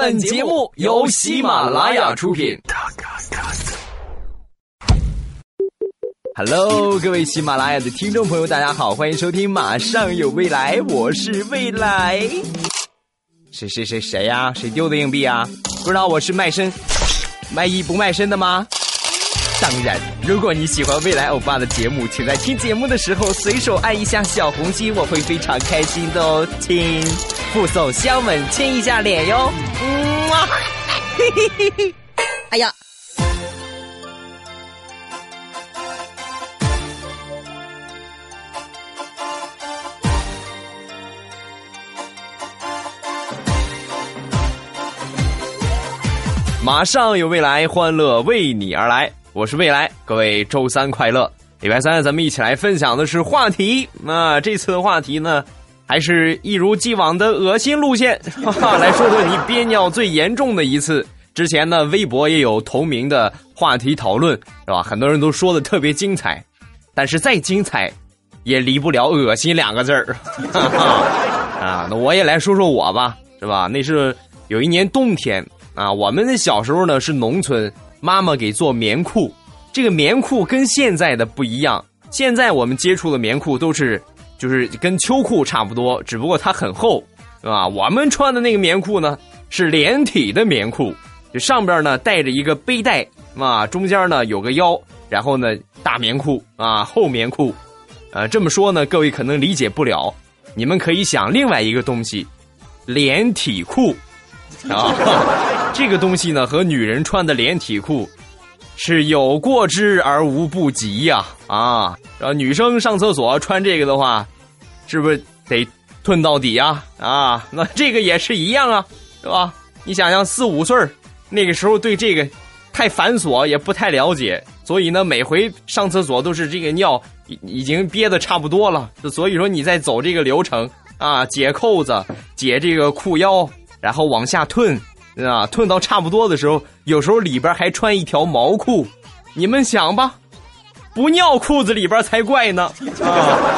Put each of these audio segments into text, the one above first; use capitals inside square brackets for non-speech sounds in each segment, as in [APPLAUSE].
本节目由喜马拉雅出品。Hello，各位喜马拉雅的听众朋友，大家好，欢迎收听《马上有未来》，我是未来。谁谁谁谁呀？谁丢的硬币啊？不知道我是卖身卖艺不卖身的吗？当然，如果你喜欢未来欧巴的节目，请在听节目的时候随手按一下小红心，我会非常开心的哦。亲，附送香吻，亲一下脸哟。嗯啊，嘿嘿嘿嘿，[LAUGHS] 哎呀。马上有未来，欢乐为你而来。我是未来，各位周三快乐！礼拜三咱们一起来分享的是话题。那这次的话题呢，还是一如既往的恶心路线。哈哈，来说说你憋尿最严重的一次。之前呢，微博也有同名的话题讨论，是吧？很多人都说的特别精彩，但是再精彩，也离不了恶心两个字儿。[LAUGHS] 啊，那我也来说说我吧，是吧？那是有一年冬天。啊，我们的小时候呢是农村，妈妈给做棉裤，这个棉裤跟现在的不一样。现在我们接触的棉裤都是，就是跟秋裤差不多，只不过它很厚，是吧？我们穿的那个棉裤呢是连体的棉裤，就上边呢带着一个背带，啊，中间呢有个腰，然后呢大棉裤啊，厚棉裤，呃，这么说呢，各位可能理解不了，你们可以想另外一个东西，连体裤，啊。这个东西呢，和女人穿的连体裤是有过之而无不及呀！啊，然后女生上厕所穿这个的话，是不是得吞到底呀？啊，那这个也是一样啊，是吧？你想想，四五岁那个时候对这个太繁琐，也不太了解，所以呢，每回上厕所都是这个尿已已经憋得差不多了，所以说你在走这个流程啊，解扣子、解这个裤腰，然后往下吞。啊，吞到差不多的时候，有时候里边还穿一条毛裤，你们想吧，不尿裤子里边才怪呢。啊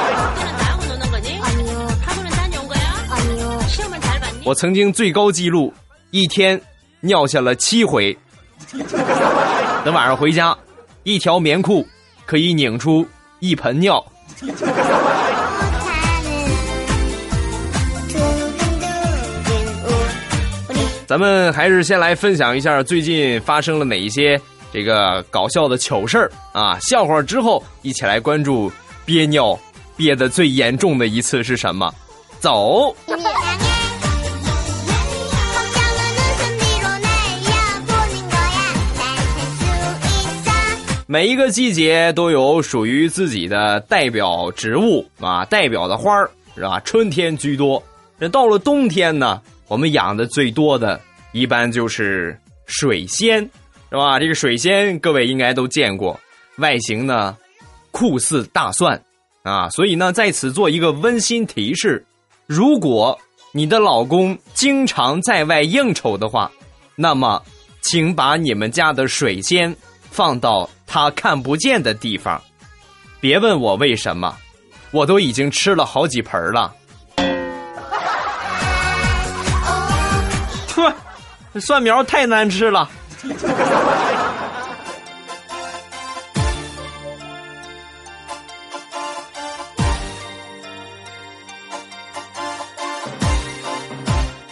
我曾经最高记录一天尿下了七回，等晚上回家，一条棉裤可以拧出一盆尿。咱们还是先来分享一下最近发生了哪一些这个搞笑的糗事儿啊！笑话之后，一起来关注憋尿憋的最严重的一次是什么？走。每一个季节都有属于自己的代表植物啊，代表的花儿是吧？春天居多，那到了冬天呢？我们养的最多的，一般就是水仙，是吧？这个水仙各位应该都见过，外形呢酷似大蒜啊。所以呢，在此做一个温馨提示：如果你的老公经常在外应酬的话，那么请把你们家的水仙放到他看不见的地方。别问我为什么，我都已经吃了好几盆了。蒜苗太难吃了。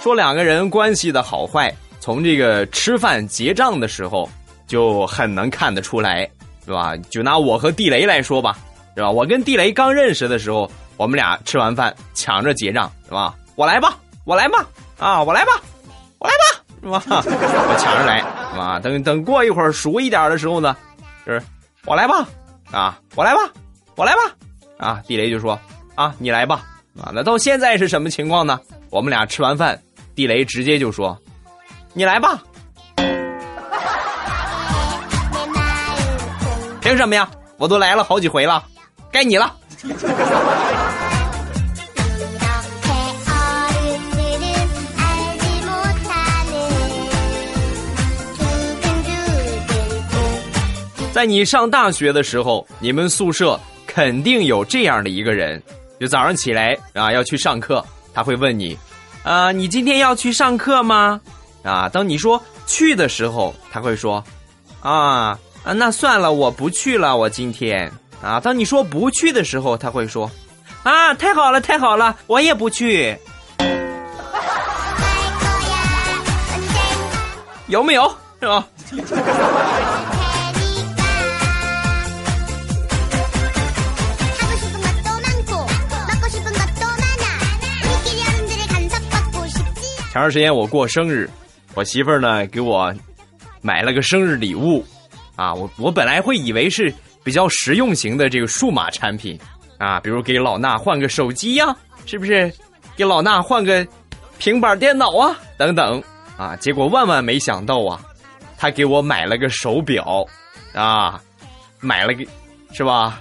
说两个人关系的好坏，从这个吃饭结账的时候就很能看得出来，是吧？就拿我和地雷来说吧，是吧？我跟地雷刚认识的时候，我们俩吃完饭抢着结账，是吧？我来吧，我来吧，啊，我来吧。我来吧，是吧？[LAUGHS] 我抢着来，啊，等等过一会儿熟一点的时候呢，就是我来吧，啊，我来吧，我来吧，啊，地雷就说啊，你来吧，啊，那到现在是什么情况呢？我们俩吃完饭，地雷直接就说，你来吧，凭什么呀？我都来了好几回了，该你了。在你上大学的时候，你们宿舍肯定有这样的一个人，就早上起来啊要去上课，他会问你，啊，你今天要去上课吗？啊，当你说去的时候，他会说啊啊，那算了，我不去了，我今天啊。当你说不去的时候，他会说啊，太好了，太好了，我也不去。[LAUGHS] 有没有是吧？[LAUGHS] 前段时间我过生日，我媳妇儿呢给我买了个生日礼物，啊，我我本来会以为是比较实用型的这个数码产品，啊，比如给老衲换个手机呀，是不是？给老衲换个平板电脑啊，等等，啊，结果万万没想到啊，他给我买了个手表，啊，买了个，是吧？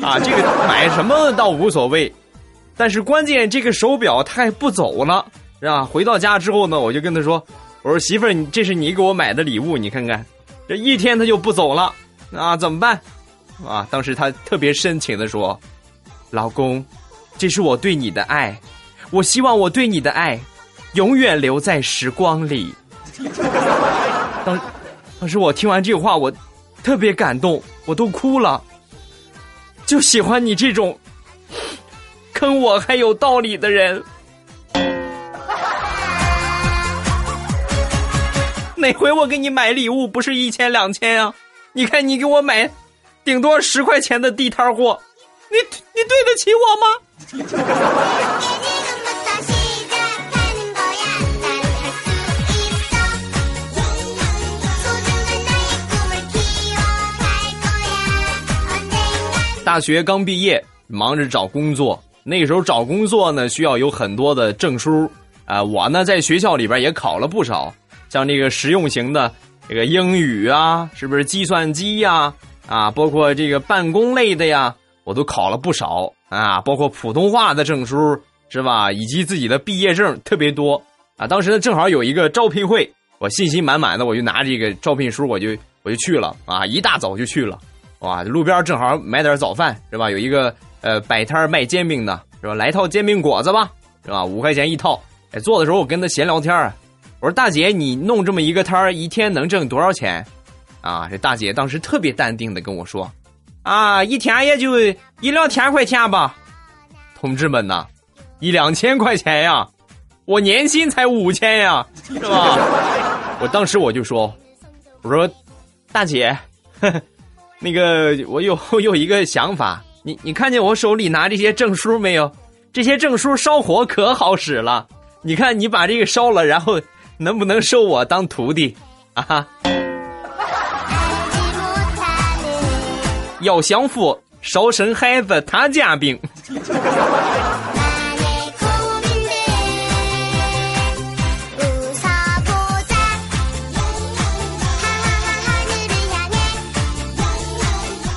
啊，这个买什么倒无所谓，但是关键这个手表它还不走了。是吧？回到家之后呢，我就跟他说：“我说媳妇儿，你这是你给我买的礼物，你看看，这一天他就不走了，啊，怎么办？啊！”当时他特别深情的说：“老公，这是我对你的爱，我希望我对你的爱永远留在时光里。” [LAUGHS] 当当时我听完这话，我特别感动，我都哭了。就喜欢你这种坑我还有道理的人。哪回我给你买礼物不是一千两千啊？你看你给我买，顶多十块钱的地摊货，你你对得起我吗？大学刚毕业，忙着找工作。那时候找工作呢，需要有很多的证书啊。我呢，在学校里边也考了不少。像这个实用型的这个英语啊，是不是计算机呀？啊，包括这个办公类的呀，我都考了不少啊。包括普通话的证书是吧？以及自己的毕业证特别多啊。当时呢，正好有一个招聘会，我信心满满的，我就拿这个招聘书，我就我就去了啊。一大早就去了，哇，路边正好买点早饭是吧？有一个呃摆摊卖煎饼的是吧？来套煎饼果子吧，是吧？五块钱一套。哎，做的时候我跟他闲聊天啊。我说大姐，你弄这么一个摊儿，一天能挣多少钱？啊，这大姐当时特别淡定的跟我说：“啊，一天也就一两千块钱吧。”同志们呐，一两千块钱呀，我年薪才五千呀，是吧？[LAUGHS] 我当时我就说：“我说大姐，[LAUGHS] 那个我有我有一个想法，你你看见我手里拿这些证书没有？这些证书烧火可好使了。你看，你把这个烧了，然后。”能不能收我当徒弟啊？哈！要享福，少生孩子，他家病。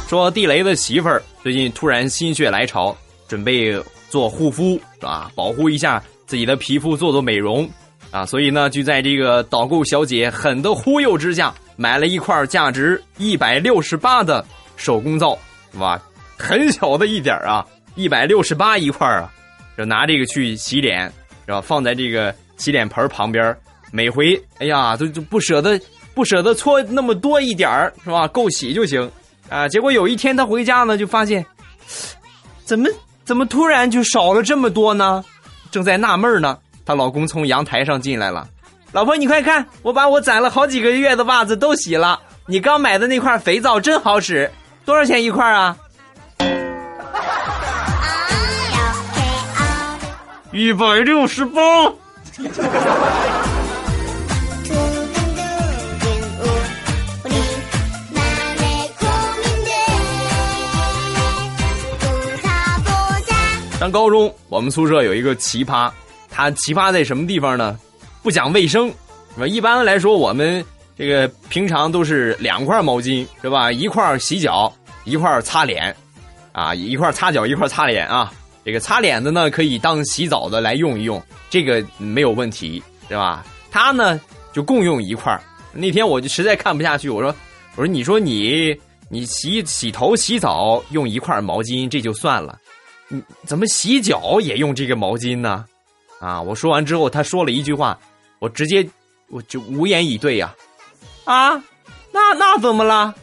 说地雷的媳妇儿最近突然心血来潮，准备做护肤，啊？保护一下自己的皮肤，做做美容。啊，所以呢，就在这个导购小姐狠的忽悠之下，买了一块价值一百六十八的手工皂，哇，很小的一点啊，一百六十八一块啊，就拿这个去洗脸，是吧？放在这个洗脸盆旁边，每回，哎呀，都就不舍得不舍得搓那么多一点，是吧？够洗就行啊。结果有一天他回家呢，就发现，怎么怎么突然就少了这么多呢？正在纳闷呢。她老公从阳台上进来了，老婆你快看，我把我攒了好几个月的袜子都洗了。你刚买的那块肥皂真好使，多少钱一块啊？一百六十八。[LAUGHS] 上高中，我们宿舍有一个奇葩。它奇葩在什么地方呢？不讲卫生，是吧？一般来说，我们这个平常都是两块毛巾，是吧？一块洗脚，一块擦脸，啊，一块擦脚，一块擦脸啊。这个擦脸的呢，可以当洗澡的来用一用，这个没有问题，是吧？它呢就共用一块那天我就实在看不下去，我说，我说，你说你你洗洗头洗澡用一块毛巾这就算了，你怎么洗脚也用这个毛巾呢？啊！我说完之后，他说了一句话，我直接我就无言以对呀。啊，那那怎么了？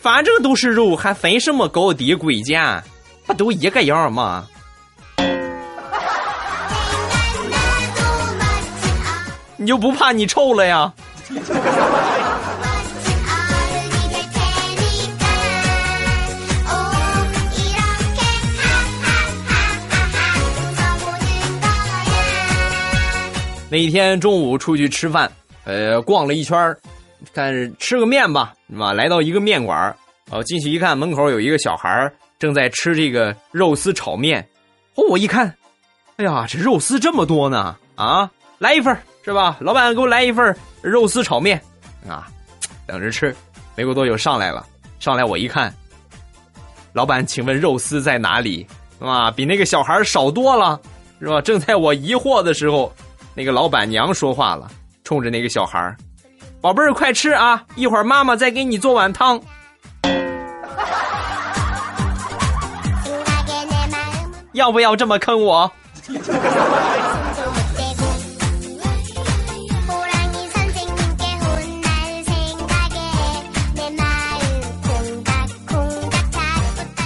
反正都是肉，还分什么高低贵贱？不都一个样吗？[LAUGHS] 你就不怕你臭了呀？[LAUGHS] 那一天中午出去吃饭，呃，逛了一圈看吃个面吧，是吧？来到一个面馆哦，进去一看，门口有一个小孩正在吃这个肉丝炒面。哦，我一看，哎呀，这肉丝这么多呢！啊，来一份是吧？老板，给我来一份肉丝炒面啊！等着吃，没过多久上来了，上来我一看，老板，请问肉丝在哪里？啊，比那个小孩少多了，是吧？正在我疑惑的时候。那个老板娘说话了，冲着那个小孩儿宝贝儿，快吃啊！一会儿妈妈再给你做碗汤。” [LAUGHS] 要不要这么坑我？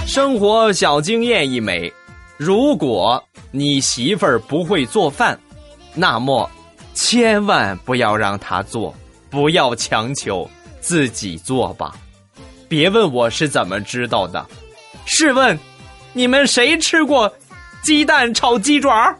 生活小经验一枚：如果你媳妇儿不会做饭。那么，千万不要让他做，不要强求自己做吧。别问我是怎么知道的。试问，你们谁吃过鸡蛋炒鸡爪？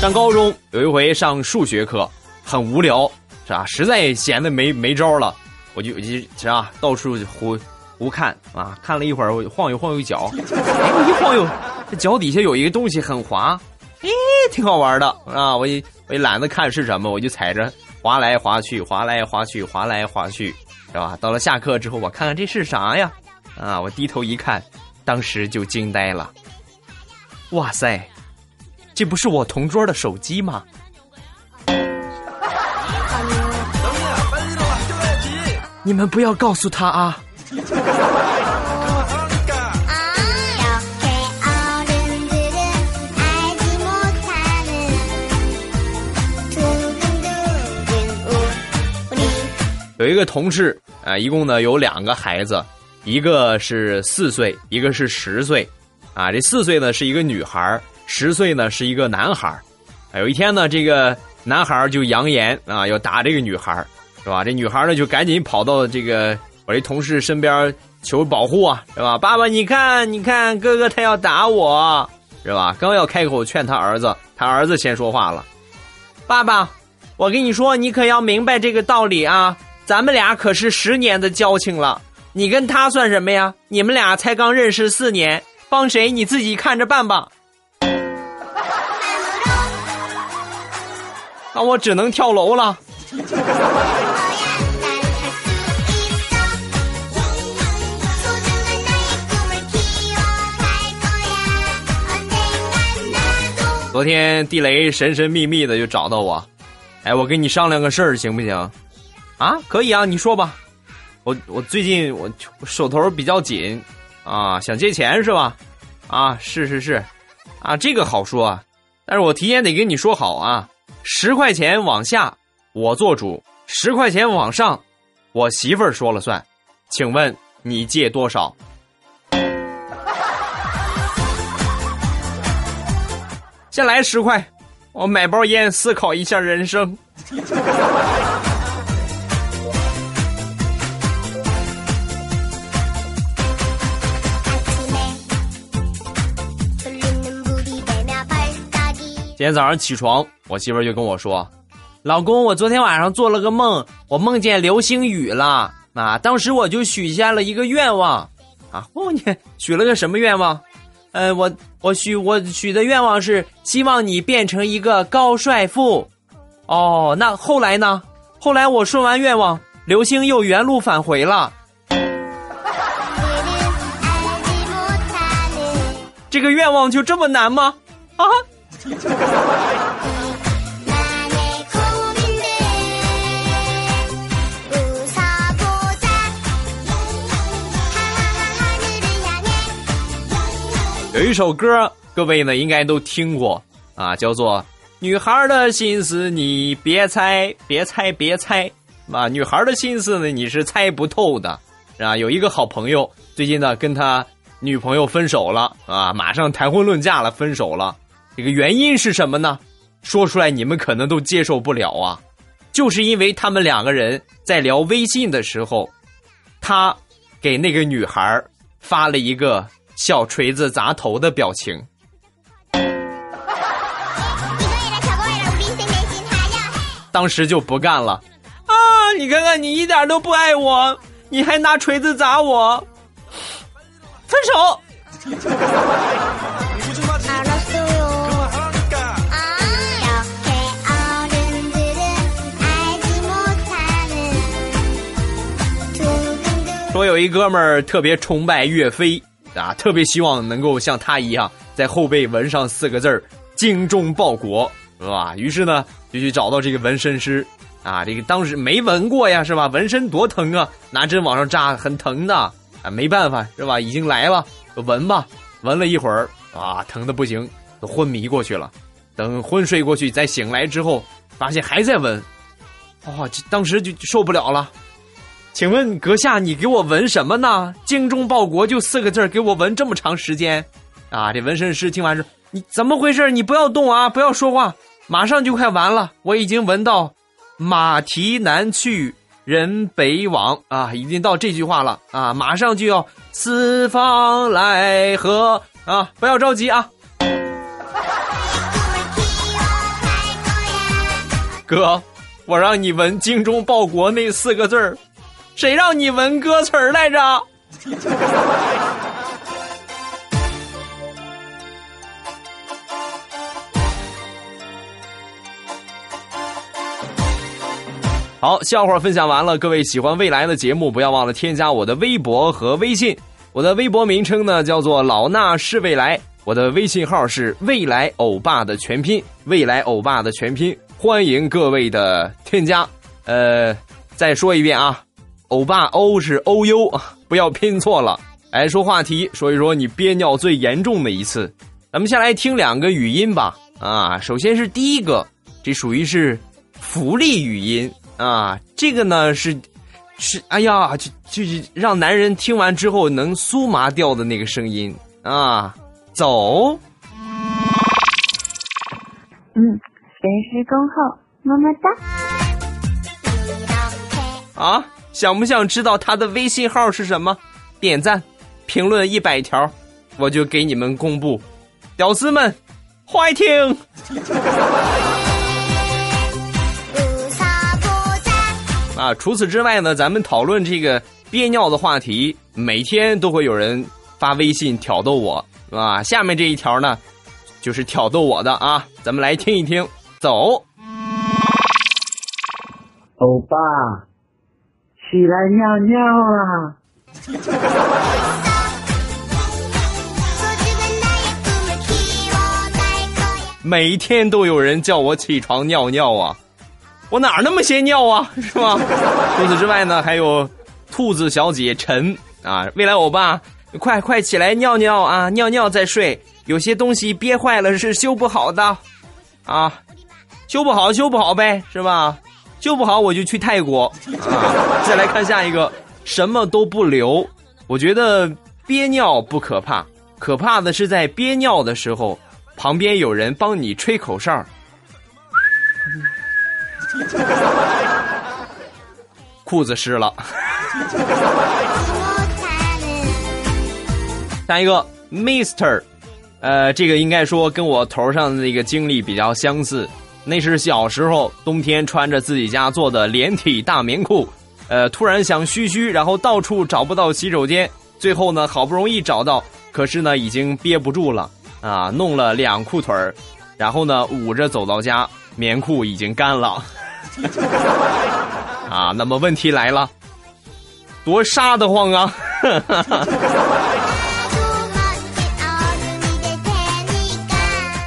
上高中有一回上数学课，很无聊。是吧？实在闲的没没招了，我就就是啊，到处胡胡看啊，看了一会儿，我晃悠晃悠脚，[LAUGHS] 哎，一晃悠，这脚底下有一个东西很滑，哎，挺好玩的啊！我也我也懒得看是什么，我就踩着滑来滑去，滑来滑去，滑来滑去，是吧？到了下课之后，我看看这是啥呀？啊，我低头一看，当时就惊呆了，哇塞，这不是我同桌的手机吗？你们不要告诉他啊！有一个同事啊，一共呢有两个孩子，一个是四岁，一个是十岁，啊，这四岁呢是一个女孩，十岁呢是一个男孩。有一天呢，这个男孩就扬言啊要打这个女孩。是吧？这女孩呢就赶紧跑到这个我这同事身边求保护啊，是吧？爸爸，你看，你看，哥哥他要打我，是吧？刚要开口劝他儿子，他儿子先说话了：“爸爸，我跟你说，你可要明白这个道理啊！咱们俩可是十年的交情了，你跟他算什么呀？你们俩才刚认识四年，帮谁你自己看着办吧。[LAUGHS] ”那我只能跳楼了。昨天地雷神神秘秘的就找到我，哎，我跟你商量个事儿，行不行？啊，可以啊，你说吧。我我最近我手头比较紧啊，想借钱是吧？啊，是是是，啊，这个好说，但是我提前得跟你说好啊，十块钱往下我做主，十块钱往上我媳妇儿说了算。请问你借多少？先来十块，我买包烟，思考一下人生。今天早上起床，我媳妇就跟我说：“老公，我昨天晚上做了个梦，我梦见流星雨了啊！当时我就许下了一个愿望啊，哦，你许了个什么愿望？”呃，我我许我许的愿望是希望你变成一个高帅富，哦，那后来呢？后来我说完愿望，刘星又原路返回了。这个愿望就这么难吗？啊？有一首歌，各位呢应该都听过啊，叫做《女孩的心思你别猜，别猜，别猜》啊，女孩的心思呢你是猜不透的啊。有一个好朋友最近呢跟他女朋友分手了啊，马上谈婚论嫁了，分手了。这个原因是什么呢？说出来你们可能都接受不了啊，就是因为他们两个人在聊微信的时候，他给那个女孩发了一个小锤子砸头的表情。[LAUGHS] 当时就不干了啊！你看看，你一点都不爱我，你还拿锤子砸我，分手。说有一哥们儿特别崇拜岳飞啊，特别希望能够像他一样在后背纹上四个字儿“精忠报国”，是吧？于是呢，就去找到这个纹身师啊。这个当时没纹过呀，是吧？纹身多疼啊，拿针往上扎，很疼的啊。没办法，是吧？已经来了，纹吧。纹了一会儿啊，疼的不行，都昏迷过去了。等昏睡过去，再醒来之后，发现还在纹，哦，当时就受不了了。请问阁下，你给我纹什么呢？精忠报国就四个字给我纹这么长时间，啊！这纹身师听完说：“你怎么回事？你不要动啊，不要说话，马上就快完了。我已经纹到‘马蹄南去人北往’啊，已经到这句话了啊，马上就要四方来和啊，不要着急啊，[LAUGHS] 哥，我让你纹‘精忠报国’那四个字儿。”谁让你闻歌词儿来着？[LAUGHS] 好，笑话分享完了。各位喜欢未来的节目，不要忘了添加我的微博和微信。我的微博名称呢叫做老衲是未来，我的微信号是未来欧巴的全拼，未来欧巴的全拼，欢迎各位的添加。呃，再说一遍啊。欧巴，欧是欧优，[LAUGHS] 不要拼错了。来说话题，说一说你憋尿最严重的一次。咱们先来听两个语音吧。啊，首先是第一个，这属于是福利语音啊。这个呢是是，哎呀，就就是让男人听完之后能酥麻掉的那个声音啊。走。嗯，随时恭候，么么哒。啊。想不想知道他的微信号是什么？点赞、评论一百条，我就给你们公布。屌丝们，欢听！啊，除此之外呢，咱们讨论这个憋尿的话题，每天都会有人发微信挑逗我，啊，下面这一条呢，就是挑逗我的啊，咱们来听一听。走，欧巴。起来尿尿啊！每天都有人叫我起床尿尿啊，我哪那么些尿啊，[LAUGHS] 是吧？除此之外呢，还有兔子小姐陈啊，未来欧巴，快快起来尿尿啊，尿尿再睡，有些东西憋坏了是修不好的，啊，修不好修不好呗，是吧？修不好我就去泰国啊！再来看下一个，什么都不留。我觉得憋尿不可怕，可怕的是在憋尿的时候，旁边有人帮你吹口哨，裤子湿了。下一个，Mister，呃，这个应该说跟我头上的那个经历比较相似。那是小时候冬天穿着自己家做的连体大棉裤，呃，突然想嘘嘘，然后到处找不到洗手间，最后呢好不容易找到，可是呢已经憋不住了啊，弄了两裤腿儿，然后呢捂着走到家，棉裤已经干了，[LAUGHS] 啊，那么问题来了，多杀得慌啊！[LAUGHS]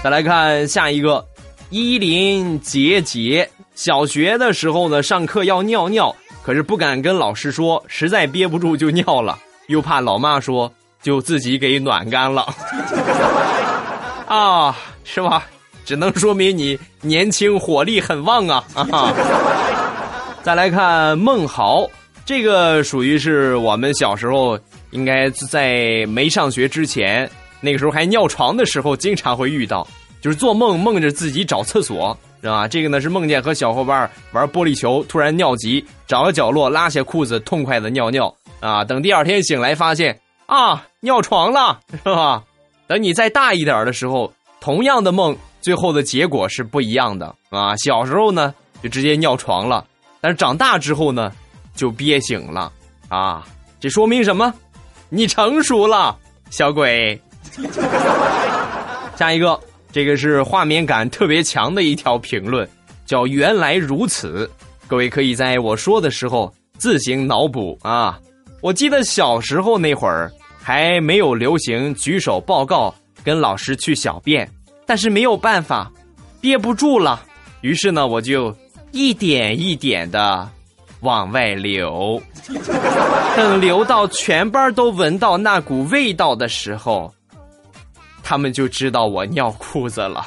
再来看下一个。依林杰杰，小学的时候呢，上课要尿尿，可是不敢跟老师说，实在憋不住就尿了，又怕老妈说就自己给暖干了。[LAUGHS] 啊，是吧？只能说明你年轻，火力很旺啊！啊，[LAUGHS] 再来看孟豪，这个属于是我们小时候应该在没上学之前，那个时候还尿床的时候，经常会遇到，就是做梦梦着自己找厕所，是吧？这个呢是梦见和小伙伴玩玻璃球，突然尿急，找个角落拉下裤子，痛快的尿尿啊！等第二天醒来发现啊，尿床了，是吧？等你再大一点的时候，同样的梦。最后的结果是不一样的啊！小时候呢，就直接尿床了，但是长大之后呢，就憋醒了啊！这说明什么？你成熟了，小鬼。[LAUGHS] 下一个，这个是画面感特别强的一条评论，叫“原来如此”。各位可以在我说的时候自行脑补啊！我记得小时候那会儿还没有流行举手报告跟老师去小便。但是没有办法，憋不住了，于是呢，我就一点一点的往外流。等流到全班都闻到那股味道的时候，他们就知道我尿裤子了。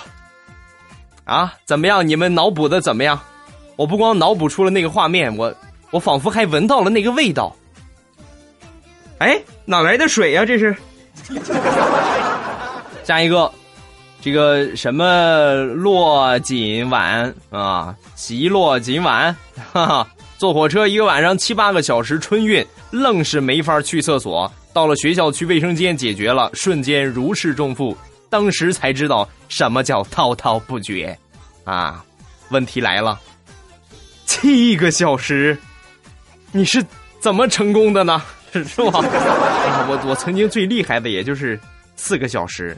啊，怎么样？你们脑补的怎么样？我不光脑补出了那个画面，我我仿佛还闻到了那个味道。哎，哪来的水呀？这是。[LAUGHS] 下一个。这个什么落锦晚啊，席落锦晚，哈哈！坐火车一个晚上七八个小时，春运愣是没法去厕所。到了学校去卫生间解决了，瞬间如释重负。当时才知道什么叫滔滔不绝，啊！问题来了，七个小时，你是怎么成功的呢？[LAUGHS] 是吧？我我曾经最厉害的也就是四个小时，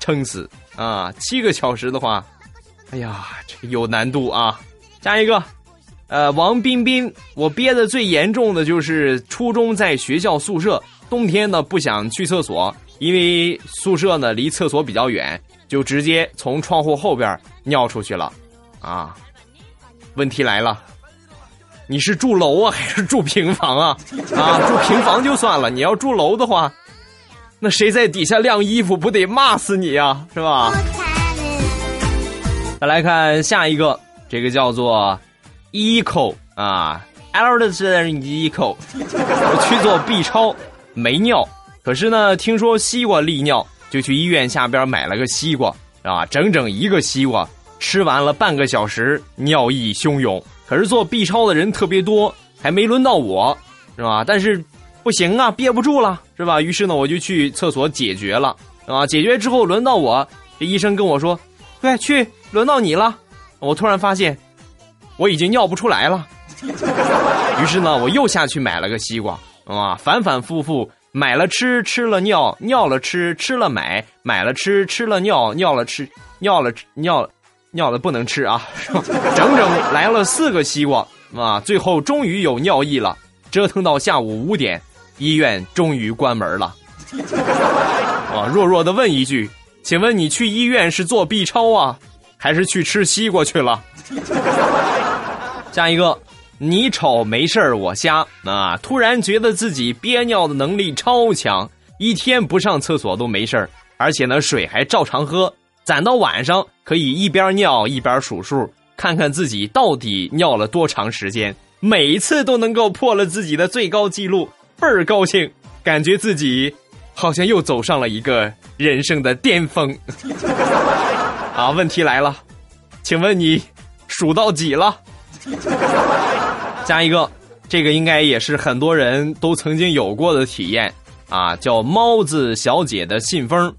撑死。啊，七个小时的话，哎呀，这有难度啊！下一个，呃，王彬彬，我憋的最严重的就是初中在学校宿舍，冬天呢不想去厕所，因为宿舍呢离厕所比较远，就直接从窗户后边尿出去了。啊，问题来了，你是住楼啊还是住平房啊？啊，住平房就算了，你要住楼的话。那谁在底下晾衣服，不得骂死你呀，是吧？再来看下一个，这个叫做 eco 啊，L 的是 eco。我去做 B 超，没尿，可是呢，听说西瓜利尿，就去医院下边买了个西瓜，啊，整整一个西瓜，吃完了半个小时，尿意汹涌。可是做 B 超的人特别多，还没轮到我，是吧？但是。不行啊，憋不住了，是吧？于是呢，我就去厕所解决了，啊，解决之后轮到我，这医生跟我说：“对，去，轮到你了。”我突然发现，我已经尿不出来了。[LAUGHS] 于是呢，我又下去买了个西瓜，啊，反反复复买了吃，吃了尿，尿了吃，吃了买，买了吃，吃了尿，尿了吃，尿了尿，尿了不能吃啊，[LAUGHS] 整整来了四个西瓜，啊，最后终于有尿意了，折腾到下午五点。医院终于关门了，啊！弱弱的问一句，请问你去医院是做 B 超啊，还是去吃西瓜去了？下一个，你丑没事我瞎啊！突然觉得自己憋尿的能力超强，一天不上厕所都没事而且呢水还照常喝，攒到晚上可以一边尿一边数数，看看自己到底尿了多长时间，每一次都能够破了自己的最高记录。倍儿高兴，感觉自己好像又走上了一个人生的巅峰。[LAUGHS] 啊，问题来了，请问你数到几了？[LAUGHS] 加一个，这个应该也是很多人都曾经有过的体验啊，叫猫子小姐的信封。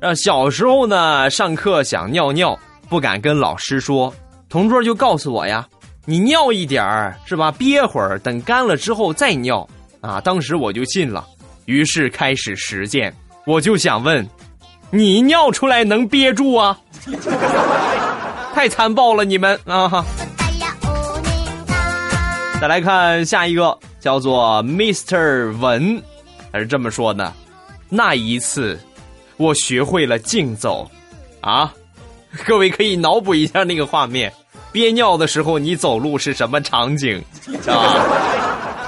呃，小时候呢，上课想尿尿，不敢跟老师说，同桌就告诉我呀，你尿一点儿是吧？憋会儿，等干了之后再尿。啊！当时我就信了，于是开始实践。我就想问，你尿出来能憋住啊？[LAUGHS] 太残暴了，你们啊！哈再来看下一个，叫做 Mr. 文，他是这么说的：那一次，我学会了竞走。啊，[LAUGHS] 各位可以脑补一下那个画面，憋尿的时候你走路是什么场景？啊？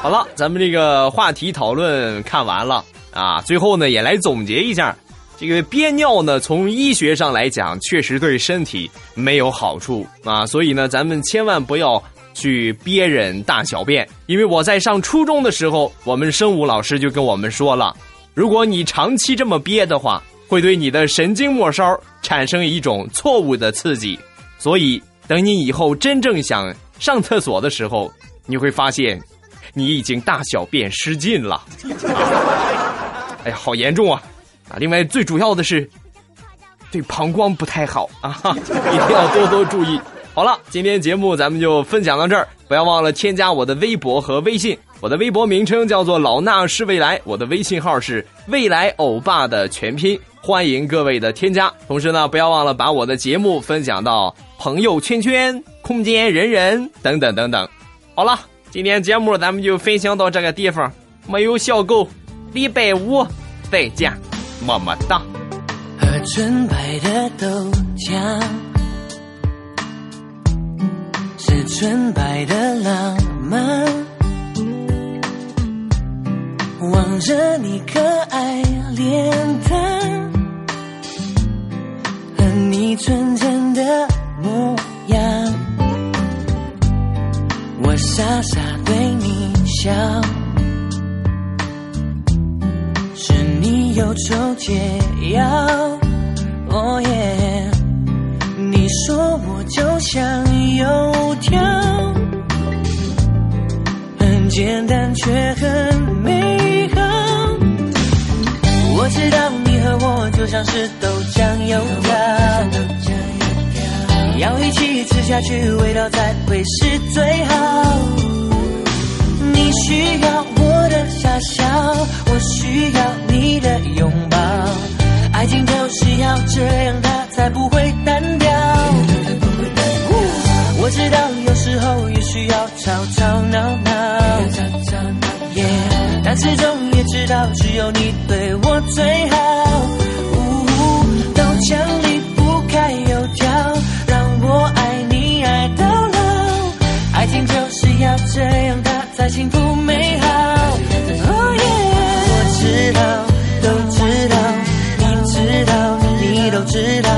好了，咱们这个话题讨论看完了啊。最后呢，也来总结一下，这个憋尿呢，从医学上来讲，确实对身体没有好处啊。所以呢，咱们千万不要去憋忍大小便，因为我在上初中的时候，我们生物老师就跟我们说了，如果你长期这么憋的话，会对你的神经末梢产生一种错误的刺激，所以等你以后真正想上厕所的时候，你会发现。你已经大小便失禁了，哎呀，好严重啊！啊，另外最主要的是，对膀胱不太好啊，[LAUGHS] 一定要多多注意。好了，今天节目咱们就分享到这儿，不要忘了添加我的微博和微信，我的微博名称叫做老衲是未来，我的微信号是未来欧巴的全拼，欢迎各位的添加。同时呢，不要忘了把我的节目分享到朋友圈圈、空间人人等等等等。好了。今天节目咱们就分享到这个地方，没有笑够，礼拜五再见，么么哒。喝纯白的豆浆，是纯白的浪漫。望着你可爱脸蛋，和你纯真的模样。我傻傻对你笑，是你忧愁解药。哦耶，就像油条，很简单却很美好。我知道你和我就像是豆浆油条。要一起吃下去，味道才会是最好。你需要我的傻笑，我需要你的拥抱。爱情就是要这样，它才不会单调。我知道有时候也需要吵吵闹闹，但始终也知道，只有你对我最好。都奖离不开油条。让我爱你爱到老，爱情就是要这样，它才幸福美好。哦耶，我知道，都知道，你知道，你都知道，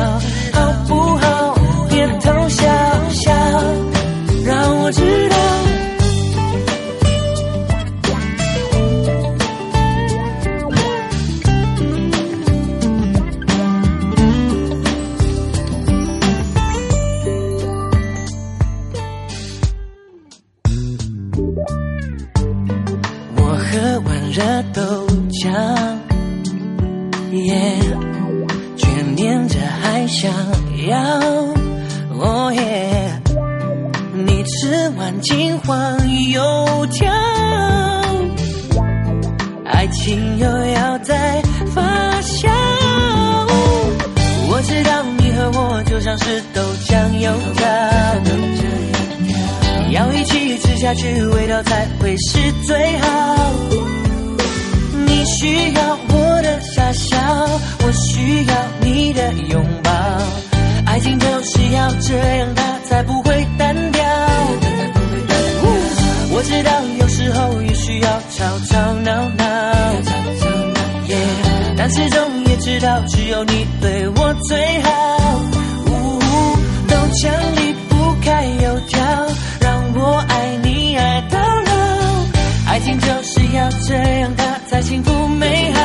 吃完金黄油条，爱情又要再发酵。我知道你和我就像是豆浆油条，要一起吃下去，味道才会是最好。你需要我的傻笑，我需要你的拥抱。爱情就是要这样，它才不会单。知道有时候也需要吵吵闹闹，但始终也知道，只有你对我最好。呜呜都浆离不开油条，让我爱你爱到老。爱情就是要这样，它才幸福。美好